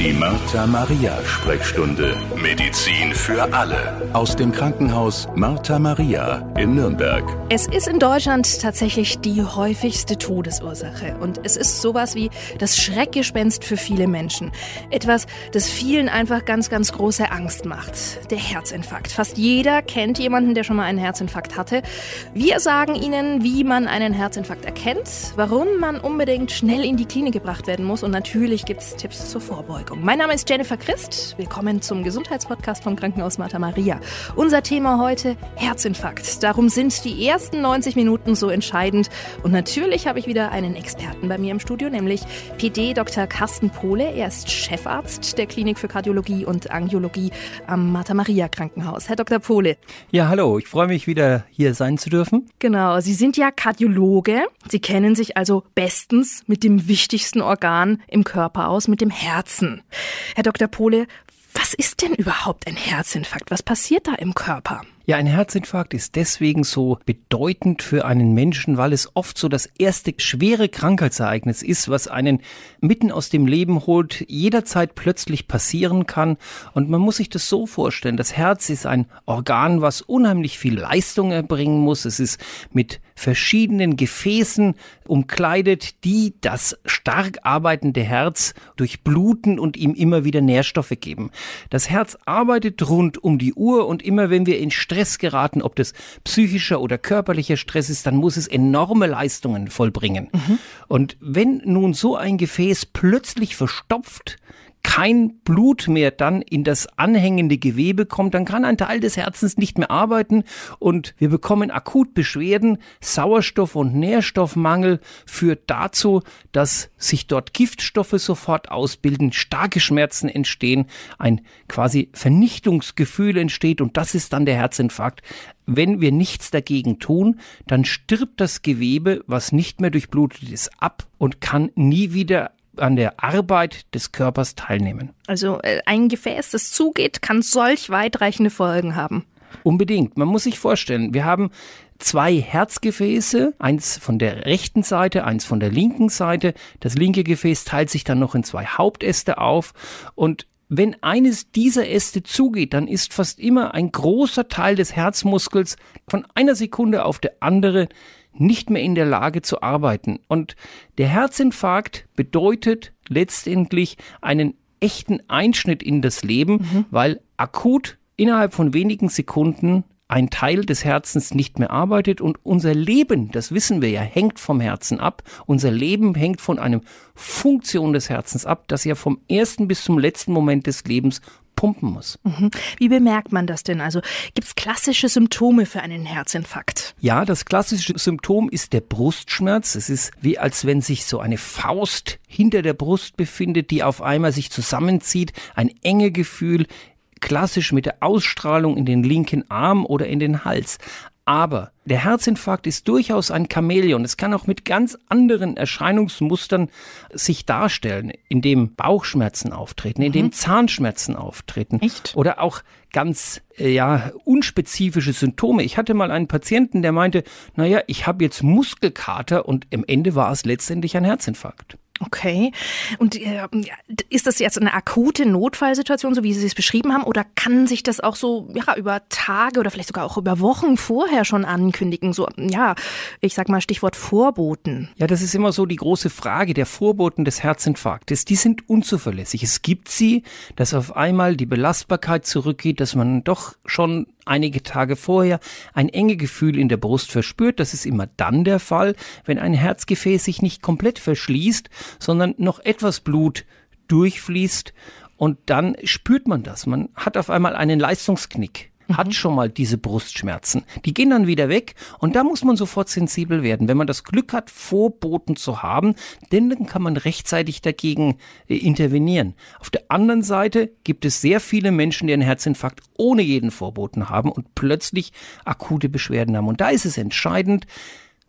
Die Martha Maria Sprechstunde. Medizin für alle. Aus dem Krankenhaus Martha Maria in Nürnberg. Es ist in Deutschland tatsächlich die häufigste Todesursache. Und es ist sowas wie das Schreckgespenst für viele Menschen. Etwas, das vielen einfach ganz, ganz große Angst macht. Der Herzinfarkt. Fast jeder kennt jemanden, der schon mal einen Herzinfarkt hatte. Wir sagen Ihnen, wie man einen Herzinfarkt erkennt, warum man unbedingt schnell in die Klinik gebracht werden muss und natürlich gibt es Tipps zur Vorbeugung. Beteiligung. Mein Name ist Jennifer Christ. Willkommen zum Gesundheitspodcast vom Krankenhaus Martha Maria. Unser Thema heute Herzinfarkt. Darum sind die ersten 90 Minuten so entscheidend. Und natürlich habe ich wieder einen Experten bei mir im Studio, nämlich PD Dr. Carsten Pohle. Er ist Chefarzt der Klinik für Kardiologie und Angiologie am Martha Maria Krankenhaus. Herr Dr. Pohle. Ja, hallo. Ich freue mich wieder hier sein zu dürfen. Genau. Sie sind ja Kardiologe. Sie kennen sich also bestens mit dem wichtigsten Organ im Körper aus, mit dem Herzen. Herr Dr. Pohle, was ist denn überhaupt ein Herzinfarkt? Was passiert da im Körper? Ja, ein Herzinfarkt ist deswegen so bedeutend für einen Menschen, weil es oft so das erste schwere Krankheitsereignis ist, was einen mitten aus dem Leben holt, jederzeit plötzlich passieren kann. Und man muss sich das so vorstellen, das Herz ist ein Organ, was unheimlich viel Leistung erbringen muss. Es ist mit verschiedenen Gefäßen umkleidet, die das stark arbeitende Herz durchbluten und ihm immer wieder Nährstoffe geben. Das Herz arbeitet rund um die Uhr und immer wenn wir in Stress geraten, ob das psychischer oder körperlicher Stress ist, dann muss es enorme Leistungen vollbringen. Mhm. Und wenn nun so ein Gefäß plötzlich verstopft, kein Blut mehr dann in das anhängende Gewebe kommt, dann kann ein Teil des Herzens nicht mehr arbeiten und wir bekommen akut Beschwerden. Sauerstoff- und Nährstoffmangel führt dazu, dass sich dort Giftstoffe sofort ausbilden, starke Schmerzen entstehen, ein quasi Vernichtungsgefühl entsteht und das ist dann der Herzinfarkt. Wenn wir nichts dagegen tun, dann stirbt das Gewebe, was nicht mehr durchblutet ist, ab und kann nie wieder an der Arbeit des Körpers teilnehmen. Also äh, ein Gefäß, das zugeht, kann solch weitreichende Folgen haben. Unbedingt. Man muss sich vorstellen, wir haben zwei Herzgefäße, eins von der rechten Seite, eins von der linken Seite. Das linke Gefäß teilt sich dann noch in zwei Hauptäste auf und wenn eines dieser Äste zugeht, dann ist fast immer ein großer Teil des Herzmuskels von einer Sekunde auf der andere nicht mehr in der Lage zu arbeiten. Und der Herzinfarkt bedeutet letztendlich einen echten Einschnitt in das Leben, mhm. weil akut innerhalb von wenigen Sekunden ein Teil des Herzens nicht mehr arbeitet und unser Leben, das wissen wir ja, hängt vom Herzen ab. Unser Leben hängt von einem Funktion des Herzens ab, das ja vom ersten bis zum letzten Moment des Lebens pumpen muss. Mhm. Wie bemerkt man das denn? Also gibt es klassische Symptome für einen Herzinfarkt? Ja, das klassische Symptom ist der Brustschmerz. Es ist wie als wenn sich so eine Faust hinter der Brust befindet, die auf einmal sich zusammenzieht, ein enge Gefühl, klassisch mit der Ausstrahlung in den linken Arm oder in den Hals. Aber der Herzinfarkt ist durchaus ein Chamäleon. Es kann auch mit ganz anderen Erscheinungsmustern sich darstellen, indem Bauchschmerzen auftreten, indem mhm. Zahnschmerzen auftreten. Echt? Oder auch ganz äh, ja unspezifische Symptome. Ich hatte mal einen Patienten, der meinte, naja, ich habe jetzt Muskelkater und im Ende war es letztendlich ein Herzinfarkt. Okay. Und äh, ist das jetzt eine akute Notfallsituation, so wie Sie es beschrieben haben, oder kann sich das auch so ja über Tage oder vielleicht sogar auch über Wochen vorher schon ankündigen? So ja, ich sag mal Stichwort Vorboten. Ja, das ist immer so die große Frage der Vorboten des Herzinfarktes. Die sind unzuverlässig. Es gibt sie, dass auf einmal die Belastbarkeit zurückgeht, dass man doch schon einige Tage vorher ein enge Gefühl in der Brust verspürt. Das ist immer dann der Fall, wenn ein Herzgefäß sich nicht komplett verschließt, sondern noch etwas Blut durchfließt und dann spürt man das. Man hat auf einmal einen Leistungsknick hat mhm. schon mal diese Brustschmerzen. Die gehen dann wieder weg und da muss man sofort sensibel werden. Wenn man das Glück hat, Vorboten zu haben, denn dann kann man rechtzeitig dagegen äh, intervenieren. Auf der anderen Seite gibt es sehr viele Menschen, die einen Herzinfarkt ohne jeden Vorboten haben und plötzlich akute Beschwerden haben. Und da ist es entscheidend,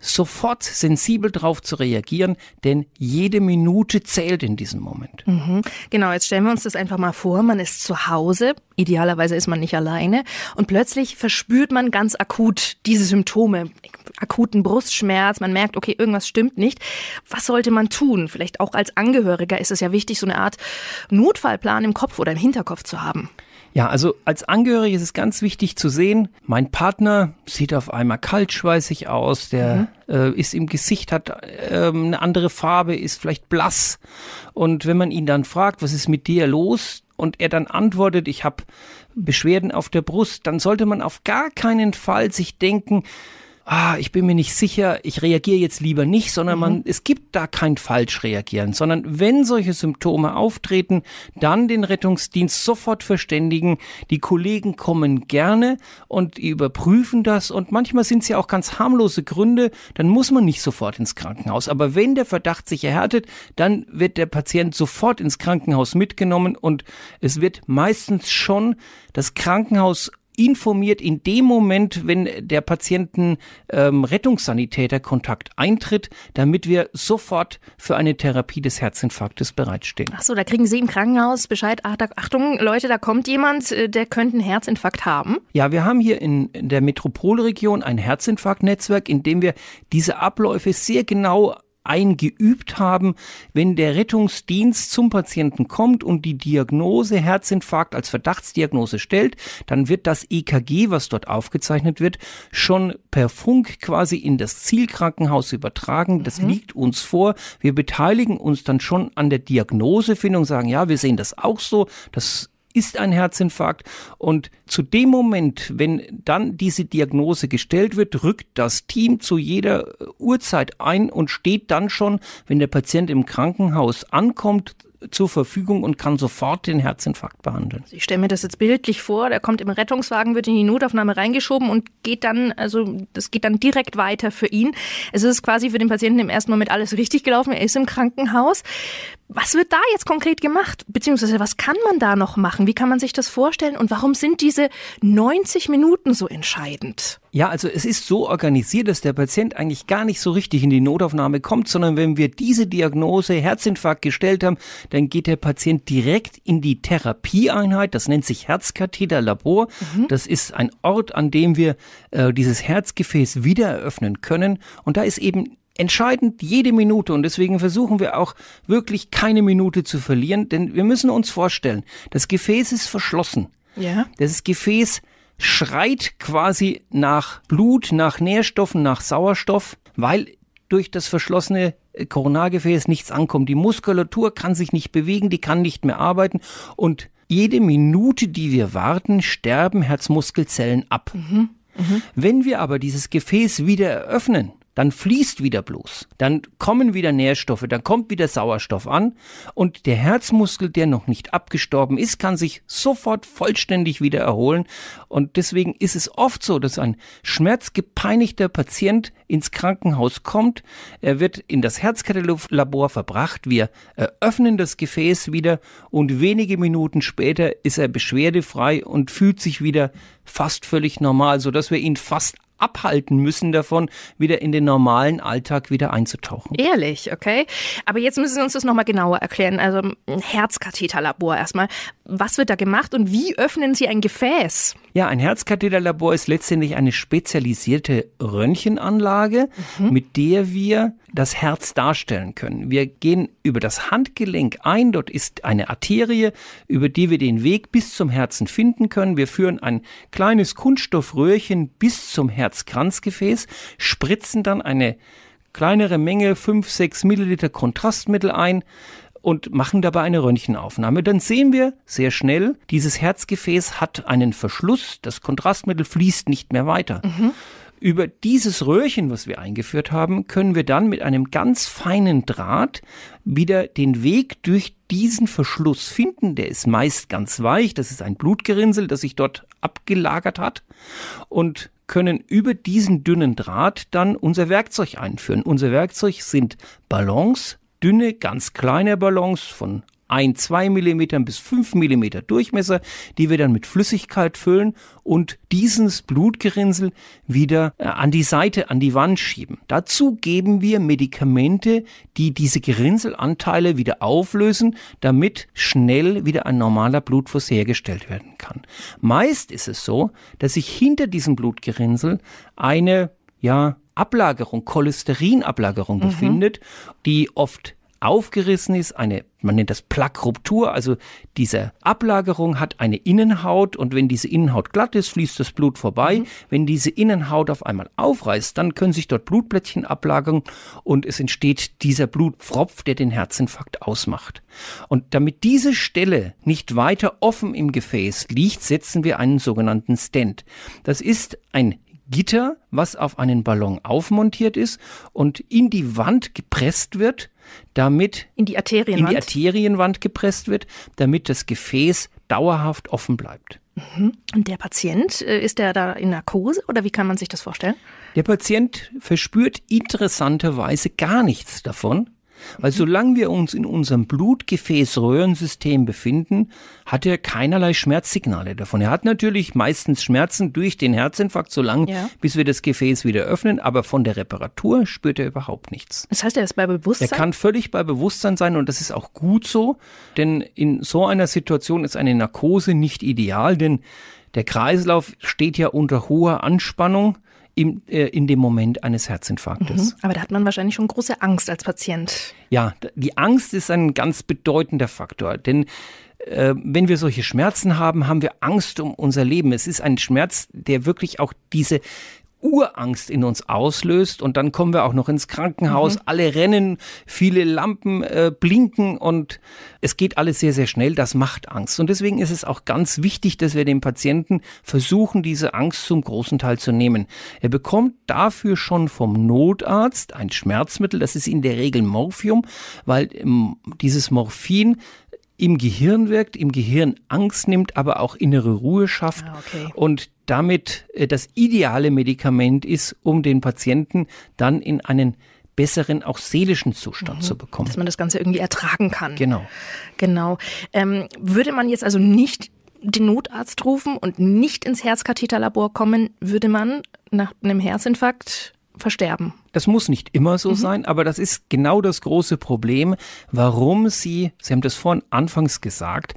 sofort sensibel darauf zu reagieren, denn jede Minute zählt in diesem Moment. Mhm. Genau, jetzt stellen wir uns das einfach mal vor, man ist zu Hause, idealerweise ist man nicht alleine und plötzlich verspürt man ganz akut diese Symptome. akuten Brustschmerz, man merkt, okay, irgendwas stimmt nicht. Was sollte man tun? Vielleicht auch als Angehöriger ist es ja wichtig, so eine Art Notfallplan im Kopf oder im Hinterkopf zu haben. Ja, also als Angehörige ist es ganz wichtig zu sehen, mein Partner sieht auf einmal kaltschweißig aus, der mhm. äh, ist im Gesicht, hat äh, eine andere Farbe, ist vielleicht blass. Und wenn man ihn dann fragt, was ist mit dir los? Und er dann antwortet, ich habe Beschwerden auf der Brust, dann sollte man auf gar keinen Fall sich denken, ah, ich bin mir nicht sicher, ich reagiere jetzt lieber nicht, sondern mhm. man, es gibt da kein falsch reagieren, sondern wenn solche Symptome auftreten, dann den Rettungsdienst sofort verständigen. Die Kollegen kommen gerne und überprüfen das und manchmal sind es ja auch ganz harmlose Gründe, dann muss man nicht sofort ins Krankenhaus. Aber wenn der Verdacht sich erhärtet, dann wird der Patient sofort ins Krankenhaus mitgenommen und es wird meistens schon das Krankenhaus informiert in dem Moment, wenn der Patienten ähm, Rettungssanitäter Kontakt eintritt, damit wir sofort für eine Therapie des Herzinfarktes bereitstehen. Ach so, da kriegen Sie im Krankenhaus Bescheid. Achtung, Leute, da kommt jemand, äh, der könnte einen Herzinfarkt haben. Ja, wir haben hier in, in der Metropolregion ein Herzinfarktnetzwerk, in dem wir diese Abläufe sehr genau eingeübt haben, wenn der Rettungsdienst zum Patienten kommt und die Diagnose Herzinfarkt als Verdachtsdiagnose stellt, dann wird das EKG, was dort aufgezeichnet wird, schon per Funk quasi in das Zielkrankenhaus übertragen. Das mhm. liegt uns vor. Wir beteiligen uns dann schon an der Diagnosefindung, sagen, ja, wir sehen das auch so. Das ist ein Herzinfarkt. Und zu dem Moment, wenn dann diese Diagnose gestellt wird, rückt das Team zu jeder Uhrzeit ein und steht dann schon, wenn der Patient im Krankenhaus ankommt, zur Verfügung und kann sofort den Herzinfarkt behandeln. Ich stelle mir das jetzt bildlich vor, der kommt im Rettungswagen, wird in die Notaufnahme reingeschoben und geht dann, also das geht dann direkt weiter für ihn. Es ist quasi für den Patienten im ersten Moment alles richtig gelaufen, er ist im Krankenhaus. Was wird da jetzt konkret gemacht? Beziehungsweise was kann man da noch machen? Wie kann man sich das vorstellen? Und warum sind diese 90 Minuten so entscheidend? Ja, also es ist so organisiert, dass der Patient eigentlich gar nicht so richtig in die Notaufnahme kommt, sondern wenn wir diese Diagnose Herzinfarkt gestellt haben, dann geht der Patient direkt in die Therapieeinheit. Das nennt sich Herzkatheterlabor. Mhm. Das ist ein Ort, an dem wir äh, dieses Herzgefäß wieder eröffnen können. Und da ist eben entscheidend jede Minute und deswegen versuchen wir auch wirklich keine Minute zu verlieren, denn wir müssen uns vorstellen, das Gefäß ist verschlossen. Ja. Das Gefäß schreit quasi nach Blut, nach Nährstoffen, nach Sauerstoff, weil durch das verschlossene Koronargefäß nichts ankommt. Die Muskulatur kann sich nicht bewegen, die kann nicht mehr arbeiten und jede Minute, die wir warten, sterben Herzmuskelzellen ab. Mhm. Mhm. Wenn wir aber dieses Gefäß wieder eröffnen, dann fließt wieder bloß, dann kommen wieder Nährstoffe, dann kommt wieder Sauerstoff an. Und der Herzmuskel, der noch nicht abgestorben ist, kann sich sofort vollständig wieder erholen. Und deswegen ist es oft so, dass ein schmerzgepeinigter Patient ins Krankenhaus kommt, er wird in das Herzkataloglabor verbracht, wir eröffnen das Gefäß wieder. Und wenige Minuten später ist er beschwerdefrei und fühlt sich wieder fast völlig normal, so dass wir ihn fast abhalten müssen davon, wieder in den normalen Alltag wieder einzutauchen. Ehrlich, okay. Aber jetzt müssen Sie uns das nochmal genauer erklären. Also ein Herzkatheterlabor erstmal. Was wird da gemacht und wie öffnen Sie ein Gefäß? Ja, ein Herzkatheterlabor ist letztendlich eine spezialisierte Röntgenanlage, mhm. mit der wir das Herz darstellen können. Wir gehen über das Handgelenk ein, dort ist eine Arterie, über die wir den Weg bis zum Herzen finden können. Wir führen ein kleines Kunststoffröhrchen bis zum Herzkranzgefäß, spritzen dann eine kleinere Menge, 5, 6 Milliliter Kontrastmittel ein, und machen dabei eine Röntgenaufnahme. Dann sehen wir sehr schnell, dieses Herzgefäß hat einen Verschluss, das Kontrastmittel fließt nicht mehr weiter. Mhm. Über dieses Röhrchen, was wir eingeführt haben, können wir dann mit einem ganz feinen Draht wieder den Weg durch diesen Verschluss finden. Der ist meist ganz weich. Das ist ein Blutgerinnsel, das sich dort abgelagert hat. Und können über diesen dünnen Draht dann unser Werkzeug einführen. Unser Werkzeug sind Ballons, dünne, ganz kleine Ballons von ein, zwei Millimetern bis fünf Millimeter Durchmesser, die wir dann mit Flüssigkeit füllen und dieses Blutgerinnsel wieder äh, an die Seite, an die Wand schieben. Dazu geben wir Medikamente, die diese Gerinnselanteile wieder auflösen, damit schnell wieder ein normaler Blutfluss hergestellt werden kann. Meist ist es so, dass sich hinter diesem Blutgerinnsel eine ja, Ablagerung, Cholesterinablagerung mhm. befindet, die oft aufgerissen ist, eine, man nennt das Plaqueruptur, also diese Ablagerung hat eine Innenhaut und wenn diese Innenhaut glatt ist, fließt das Blut vorbei. Mhm. Wenn diese Innenhaut auf einmal aufreißt, dann können sich dort Blutplättchen ablagern und es entsteht dieser Blutpfropf, der den Herzinfarkt ausmacht. Und damit diese Stelle nicht weiter offen im Gefäß liegt, setzen wir einen sogenannten Stent. Das ist ein Gitter, was auf einen Ballon aufmontiert ist und in die Wand gepresst wird, damit in die Arterienwand, in die Arterienwand gepresst wird, damit das Gefäß dauerhaft offen bleibt. Mhm. Und der Patient, äh, ist der da in Narkose oder wie kann man sich das vorstellen? Der Patient verspürt interessanterweise gar nichts davon. Weil solange wir uns in unserem Blutgefäßröhrensystem befinden, hat er keinerlei Schmerzsignale davon. Er hat natürlich meistens Schmerzen durch den Herzinfarkt, solange ja. bis wir das Gefäß wieder öffnen, aber von der Reparatur spürt er überhaupt nichts. Das heißt, er ist bei Bewusstsein? Er kann völlig bei Bewusstsein sein und das ist auch gut so, denn in so einer Situation ist eine Narkose nicht ideal, denn der Kreislauf steht ja unter hoher Anspannung im, äh, in dem Moment eines Herzinfarktes. Mhm. Aber da hat man wahrscheinlich schon große Angst als Patient. Ja, die Angst ist ein ganz bedeutender Faktor, denn äh, wenn wir solche Schmerzen haben, haben wir Angst um unser Leben. Es ist ein Schmerz, der wirklich auch diese Urangst in uns auslöst und dann kommen wir auch noch ins Krankenhaus, mhm. alle rennen, viele Lampen äh, blinken und es geht alles sehr, sehr schnell, das macht Angst. Und deswegen ist es auch ganz wichtig, dass wir dem Patienten versuchen, diese Angst zum großen Teil zu nehmen. Er bekommt dafür schon vom Notarzt ein Schmerzmittel, das ist in der Regel Morphium, weil ähm, dieses Morphin im Gehirn wirkt, im Gehirn Angst nimmt, aber auch innere Ruhe schafft ah, okay. und damit äh, das ideale Medikament ist, um den Patienten dann in einen besseren, auch seelischen Zustand mhm. zu bekommen. Dass man das Ganze irgendwie ertragen kann. Genau. Genau. Ähm, würde man jetzt also nicht den Notarzt rufen und nicht ins Herzkatheterlabor kommen, würde man nach einem Herzinfarkt versterben. Das muss nicht immer so mhm. sein, aber das ist genau das große Problem, warum Sie, Sie haben das vorhin anfangs gesagt,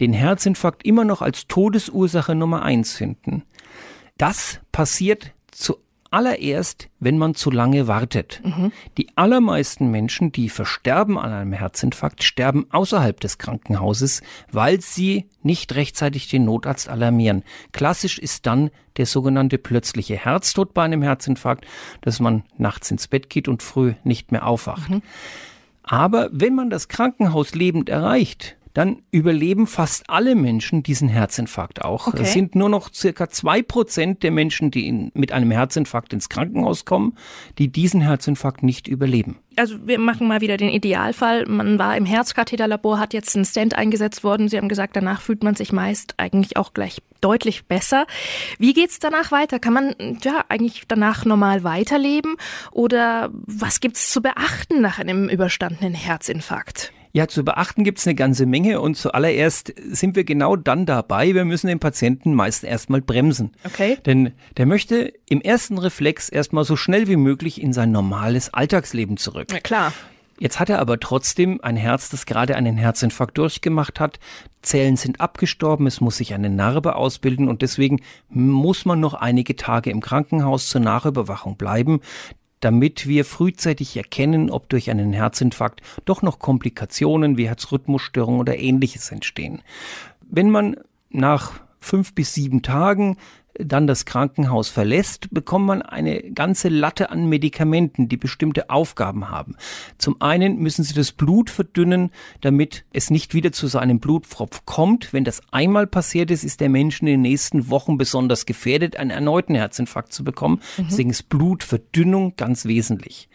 den Herzinfarkt immer noch als Todesursache Nummer eins finden. Das passiert zu allererst, wenn man zu lange wartet. Mhm. Die allermeisten Menschen, die versterben an einem Herzinfarkt, sterben außerhalb des Krankenhauses, weil sie nicht rechtzeitig den Notarzt alarmieren. Klassisch ist dann der sogenannte plötzliche Herztod bei einem Herzinfarkt, dass man nachts ins Bett geht und früh nicht mehr aufwacht. Mhm. Aber wenn man das Krankenhaus lebend erreicht, dann überleben fast alle Menschen diesen Herzinfarkt auch. Okay. Es sind nur noch circa zwei Prozent der Menschen, die in, mit einem Herzinfarkt ins Krankenhaus kommen, die diesen Herzinfarkt nicht überleben. Also wir machen mal wieder den Idealfall. Man war im Herzkatheterlabor, hat jetzt ein Stent eingesetzt worden. Sie haben gesagt, danach fühlt man sich meist eigentlich auch gleich deutlich besser. Wie geht's danach weiter? Kann man ja eigentlich danach normal weiterleben? Oder was gibt's zu beachten nach einem überstandenen Herzinfarkt? Ja, zu beachten gibt's eine ganze Menge und zuallererst sind wir genau dann dabei, wir müssen den Patienten meist erstmal bremsen. Okay. Denn der möchte im ersten Reflex erstmal so schnell wie möglich in sein normales Alltagsleben zurück. Na klar. Jetzt hat er aber trotzdem ein Herz, das gerade einen Herzinfarkt durchgemacht hat. Zellen sind abgestorben, es muss sich eine Narbe ausbilden und deswegen muss man noch einige Tage im Krankenhaus zur Nachüberwachung bleiben damit wir frühzeitig erkennen, ob durch einen Herzinfarkt doch noch Komplikationen wie Herzrhythmusstörungen oder ähnliches entstehen. Wenn man nach fünf bis sieben Tagen dann das Krankenhaus verlässt, bekommt man eine ganze Latte an Medikamenten, die bestimmte Aufgaben haben. Zum einen müssen sie das Blut verdünnen, damit es nicht wieder zu so einem Blutpfropf kommt. Wenn das einmal passiert ist, ist der Mensch in den nächsten Wochen besonders gefährdet, einen erneuten Herzinfarkt zu bekommen. Mhm. Deswegen ist Blutverdünnung ganz wesentlich.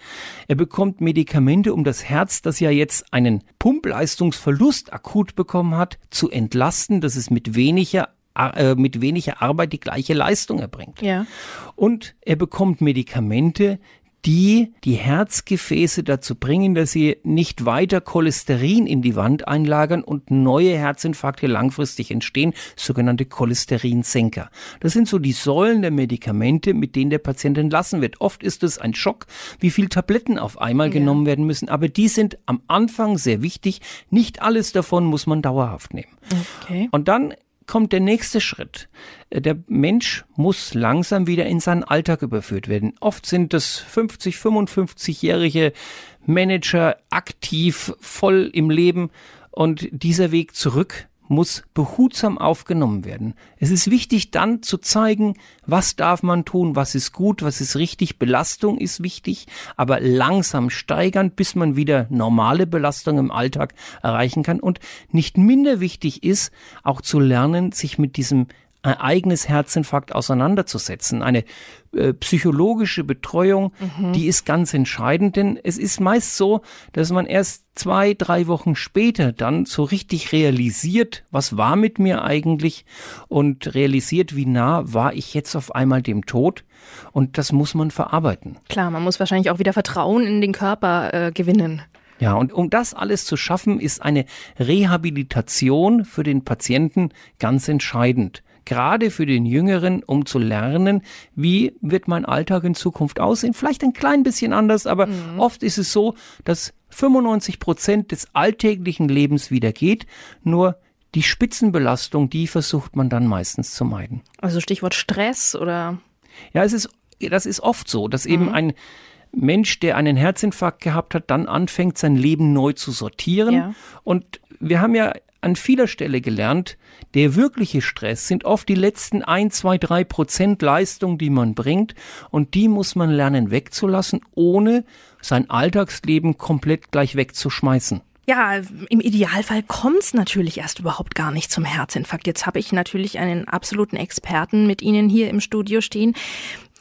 Er bekommt Medikamente, um das Herz, das ja jetzt einen Pumpleistungsverlust akut bekommen hat, zu entlasten, dass es mit weniger äh, mit weniger Arbeit die gleiche Leistung erbringt. Ja. Und er bekommt Medikamente, die die Herzgefäße dazu bringen, dass sie nicht weiter Cholesterin in die Wand einlagern und neue Herzinfarkte langfristig entstehen, sogenannte Cholesterinsenker. Das sind so die Säulen der Medikamente, mit denen der Patient entlassen wird. Oft ist es ein Schock, wie viel Tabletten auf einmal ja. genommen werden müssen, aber die sind am Anfang sehr wichtig. Nicht alles davon muss man dauerhaft nehmen. Okay. Und dann kommt der nächste Schritt. Äh, der Mensch muss langsam wieder in seinen Alltag überführt werden. Oft sind es 50, 55-jährige Manager aktiv, voll im Leben und dieser Weg zurück muss behutsam aufgenommen werden. Es ist wichtig dann zu zeigen, was darf man tun, was ist gut, was ist richtig. Belastung ist wichtig, aber langsam steigern, bis man wieder normale Belastung im Alltag erreichen kann. Und nicht minder wichtig ist, auch zu lernen, sich mit diesem ein eigenes Herzinfarkt auseinanderzusetzen. Eine äh, psychologische Betreuung, mhm. die ist ganz entscheidend, denn es ist meist so, dass man erst zwei, drei Wochen später dann so richtig realisiert, was war mit mir eigentlich und realisiert, wie nah war ich jetzt auf einmal dem Tod. Und das muss man verarbeiten. Klar, man muss wahrscheinlich auch wieder Vertrauen in den Körper äh, gewinnen. Ja, und um das alles zu schaffen, ist eine Rehabilitation für den Patienten ganz entscheidend gerade für den Jüngeren, um zu lernen, wie wird mein Alltag in Zukunft aussehen. Vielleicht ein klein bisschen anders, aber mhm. oft ist es so, dass 95 Prozent des alltäglichen Lebens wieder geht, nur die Spitzenbelastung, die versucht man dann meistens zu meiden. Also Stichwort Stress oder? Ja, es ist, das ist oft so, dass mhm. eben ein Mensch, der einen Herzinfarkt gehabt hat, dann anfängt, sein Leben neu zu sortieren. Ja. Und wir haben ja an vieler Stelle gelernt, der wirkliche Stress sind oft die letzten ein, zwei, drei Prozent Leistung, die man bringt. Und die muss man lernen wegzulassen, ohne sein Alltagsleben komplett gleich wegzuschmeißen. Ja, im Idealfall kommt es natürlich erst überhaupt gar nicht zum Herzinfarkt. Jetzt habe ich natürlich einen absoluten Experten mit Ihnen hier im Studio stehen.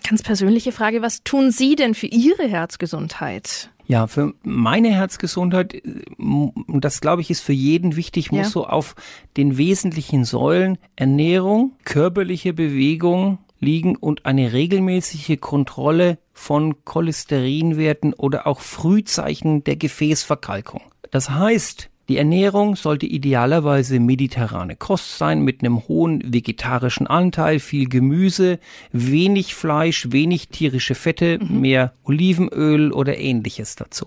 Ganz persönliche Frage, was tun Sie denn für Ihre Herzgesundheit? Ja, für meine Herzgesundheit, äh, und das glaube ich ist für jeden wichtig, muss ja. so auf den wesentlichen Säulen Ernährung, körperliche Bewegung liegen und eine regelmäßige Kontrolle von Cholesterinwerten oder auch Frühzeichen der Gefäßverkalkung. Das heißt, die Ernährung sollte idealerweise mediterrane Kost sein mit einem hohen vegetarischen Anteil, viel Gemüse, wenig Fleisch, wenig tierische Fette, mhm. mehr Olivenöl oder ähnliches dazu.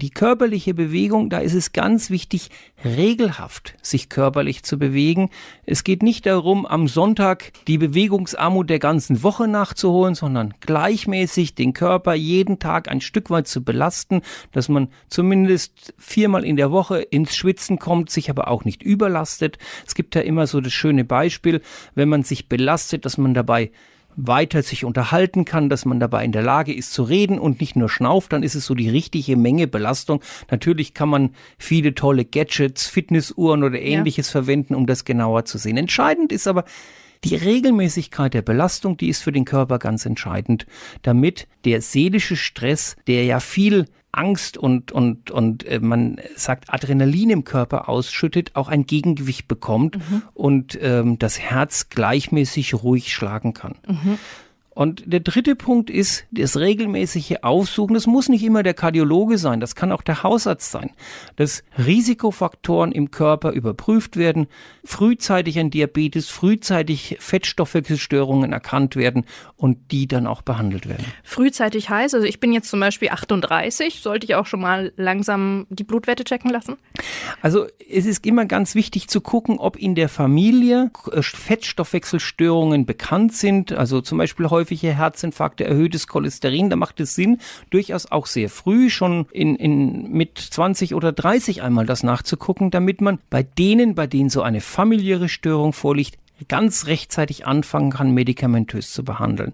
Die körperliche Bewegung, da ist es ganz wichtig, regelhaft sich körperlich zu bewegen. Es geht nicht darum, am Sonntag die Bewegungsarmut der ganzen Woche nachzuholen, sondern gleichmäßig den Körper jeden Tag ein Stück weit zu belasten, dass man zumindest viermal in der Woche ins Schwitzen kommt, sich aber auch nicht überlastet. Es gibt ja immer so das schöne Beispiel, wenn man sich belastet, dass man dabei weiter sich unterhalten kann, dass man dabei in der Lage ist zu reden und nicht nur schnauft, dann ist es so die richtige Menge Belastung. Natürlich kann man viele tolle Gadgets, Fitnessuhren oder ähnliches ja. verwenden, um das genauer zu sehen. Entscheidend ist aber, die Regelmäßigkeit der Belastung, die ist für den Körper ganz entscheidend, damit der seelische Stress, der ja viel Angst und, und, und äh, man sagt Adrenalin im Körper ausschüttet, auch ein Gegengewicht bekommt mhm. und ähm, das Herz gleichmäßig ruhig schlagen kann. Mhm. Und der dritte Punkt ist das regelmäßige Aufsuchen. Das muss nicht immer der Kardiologe sein, das kann auch der Hausarzt sein. Dass Risikofaktoren im Körper überprüft werden, frühzeitig ein Diabetes, frühzeitig Fettstoffwechselstörungen erkannt werden und die dann auch behandelt werden. Frühzeitig heißt, also ich bin jetzt zum Beispiel 38, sollte ich auch schon mal langsam die Blutwerte checken lassen? Also es ist immer ganz wichtig zu gucken, ob in der Familie äh, Fettstoffwechselstörungen bekannt sind, also zum Beispiel häufig häufige Herzinfarkte, erhöhtes Cholesterin. Da macht es Sinn, durchaus auch sehr früh, schon in, in, mit 20 oder 30 einmal das nachzugucken, damit man bei denen, bei denen so eine familiäre Störung vorliegt, ganz rechtzeitig anfangen kann, medikamentös zu behandeln.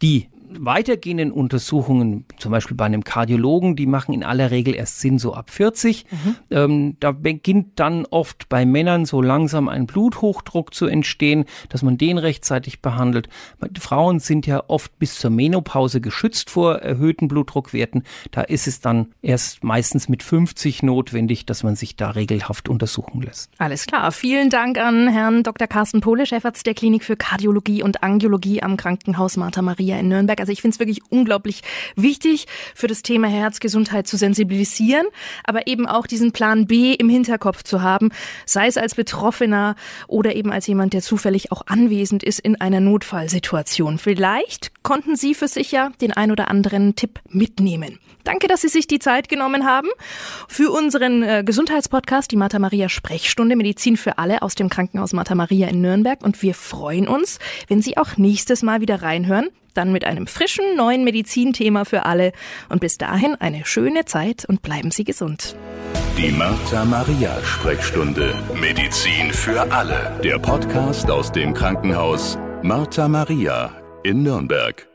Die weitergehenden Untersuchungen, zum Beispiel bei einem Kardiologen, die machen in aller Regel erst Sinn so ab 40. Mhm. Ähm, da beginnt dann oft bei Männern so langsam ein Bluthochdruck zu entstehen, dass man den rechtzeitig behandelt. Frauen sind ja oft bis zur Menopause geschützt vor erhöhten Blutdruckwerten. Da ist es dann erst meistens mit 50 notwendig, dass man sich da regelhaft untersuchen lässt. Alles klar. Vielen Dank an Herrn Dr. Carsten Pohle, Chefarzt der Klinik für Kardiologie und Angiologie am Krankenhaus Martha Maria in Nürnberg. Also ich finde es wirklich unglaublich wichtig, für das Thema Herzgesundheit zu sensibilisieren, aber eben auch diesen Plan B im Hinterkopf zu haben, sei es als Betroffener oder eben als jemand, der zufällig auch anwesend ist in einer Notfallsituation. Vielleicht konnten Sie für sich ja den ein oder anderen Tipp mitnehmen. Danke, dass Sie sich die Zeit genommen haben für unseren äh, Gesundheitspodcast, die Martha Maria Sprechstunde Medizin für alle aus dem Krankenhaus Martha Maria in Nürnberg. Und wir freuen uns, wenn Sie auch nächstes Mal wieder reinhören. Dann mit einem frischen neuen Medizinthema für alle. Und bis dahin eine schöne Zeit und bleiben Sie gesund. Die Martha Maria Sprechstunde Medizin für alle. Der Podcast aus dem Krankenhaus Martha Maria in Nürnberg.